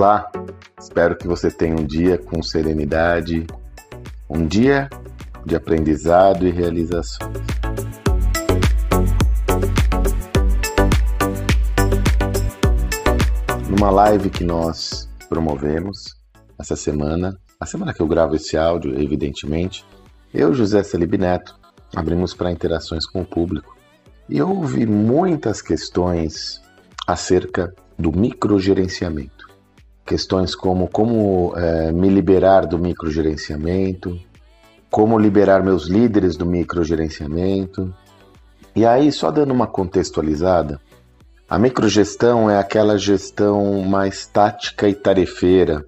Olá, espero que você tenha um dia com serenidade, um dia de aprendizado e realizações. Numa live que nós promovemos essa semana, a semana que eu gravo esse áudio, evidentemente, eu, José Celib Neto, abrimos para interações com o público e houve muitas questões acerca do microgerenciamento. Questões como como é, me liberar do microgerenciamento, como liberar meus líderes do microgerenciamento. E aí, só dando uma contextualizada, a microgestão é aquela gestão mais tática e tarefeira,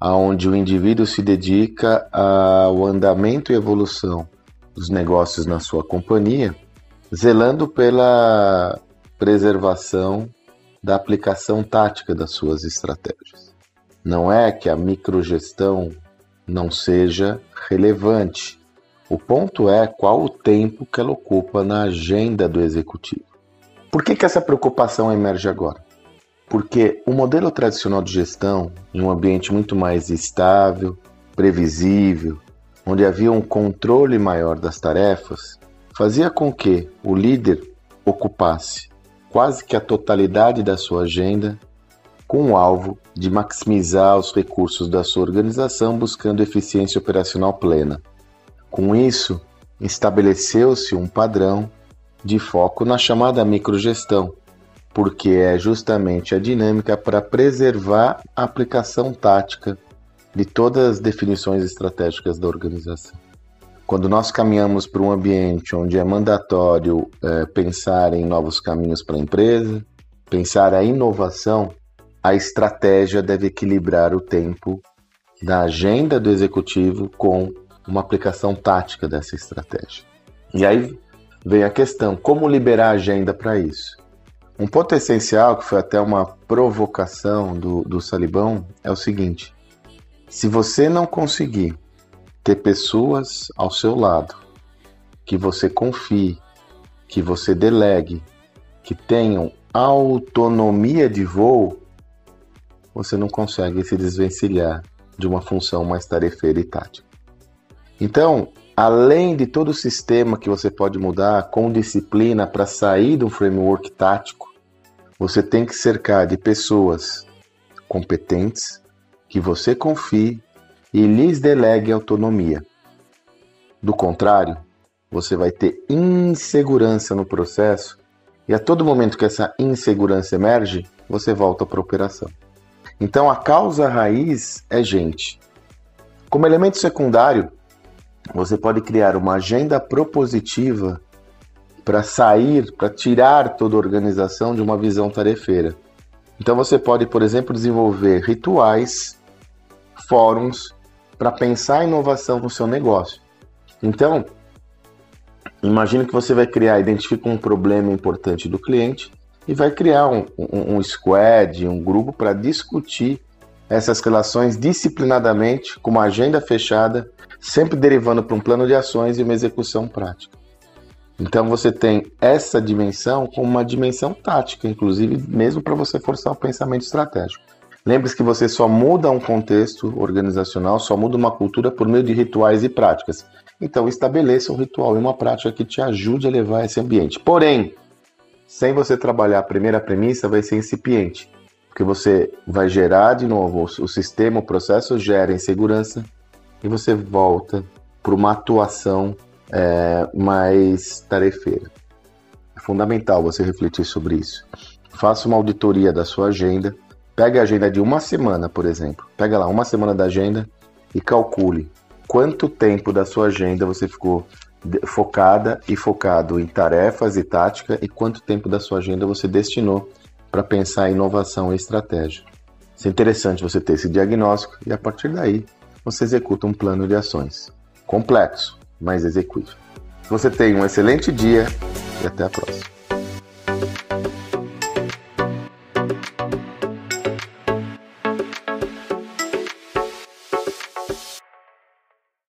aonde o indivíduo se dedica ao andamento e evolução dos negócios na sua companhia, zelando pela preservação da aplicação tática das suas estratégias. Não é que a microgestão não seja relevante. O ponto é qual o tempo que ela ocupa na agenda do executivo. Por que, que essa preocupação emerge agora? Porque o modelo tradicional de gestão, em um ambiente muito mais estável, previsível, onde havia um controle maior das tarefas, fazia com que o líder ocupasse quase que a totalidade da sua agenda com o alvo de maximizar os recursos da sua organização buscando eficiência operacional plena. Com isso, estabeleceu-se um padrão de foco na chamada microgestão, porque é justamente a dinâmica para preservar a aplicação tática de todas as definições estratégicas da organização. Quando nós caminhamos para um ambiente onde é mandatório é, pensar em novos caminhos para a empresa, pensar a inovação, a estratégia deve equilibrar o tempo da agenda do executivo com uma aplicação tática dessa estratégia. E aí vem a questão: como liberar a agenda para isso? Um ponto essencial, que foi até uma provocação do, do Salibão, é o seguinte: se você não conseguir ter pessoas ao seu lado que você confie, que você delegue, que tenham autonomia de voo, você não consegue se desvencilhar de uma função mais tarefeira e tática. Então, além de todo o sistema que você pode mudar com disciplina para sair do framework tático, você tem que cercar de pessoas competentes que você confie e lhes delegue autonomia. Do contrário, você vai ter insegurança no processo e a todo momento que essa insegurança emerge, você volta para a operação. Então a causa raiz é gente. Como elemento secundário, você pode criar uma agenda propositiva para sair, para tirar toda a organização de uma visão tarefeira. Então você pode, por exemplo, desenvolver rituais, fóruns para pensar a inovação no seu negócio. Então, imagine que você vai criar, identifica um problema importante do cliente e vai criar um, um, um squad, um grupo para discutir essas relações disciplinadamente, com uma agenda fechada, sempre derivando para um plano de ações e uma execução prática. Então você tem essa dimensão como uma dimensão tática, inclusive mesmo para você forçar o pensamento estratégico. Lembre-se que você só muda um contexto organizacional, só muda uma cultura por meio de rituais e práticas. Então, estabeleça um ritual e uma prática que te ajude a levar esse ambiente. Porém, sem você trabalhar a primeira premissa, vai ser incipiente, porque você vai gerar de novo o sistema, o processo gera insegurança e você volta para uma atuação é, mais tarefeira. É fundamental você refletir sobre isso. Faça uma auditoria da sua agenda Pega a agenda de uma semana, por exemplo. Pega lá uma semana da agenda e calcule quanto tempo da sua agenda você ficou focada e focado em tarefas e tática e quanto tempo da sua agenda você destinou para pensar em inovação e estratégia. Isso é interessante você ter esse diagnóstico e a partir daí você executa um plano de ações. Complexo, mas executível. Você tenha um excelente dia e até a próxima.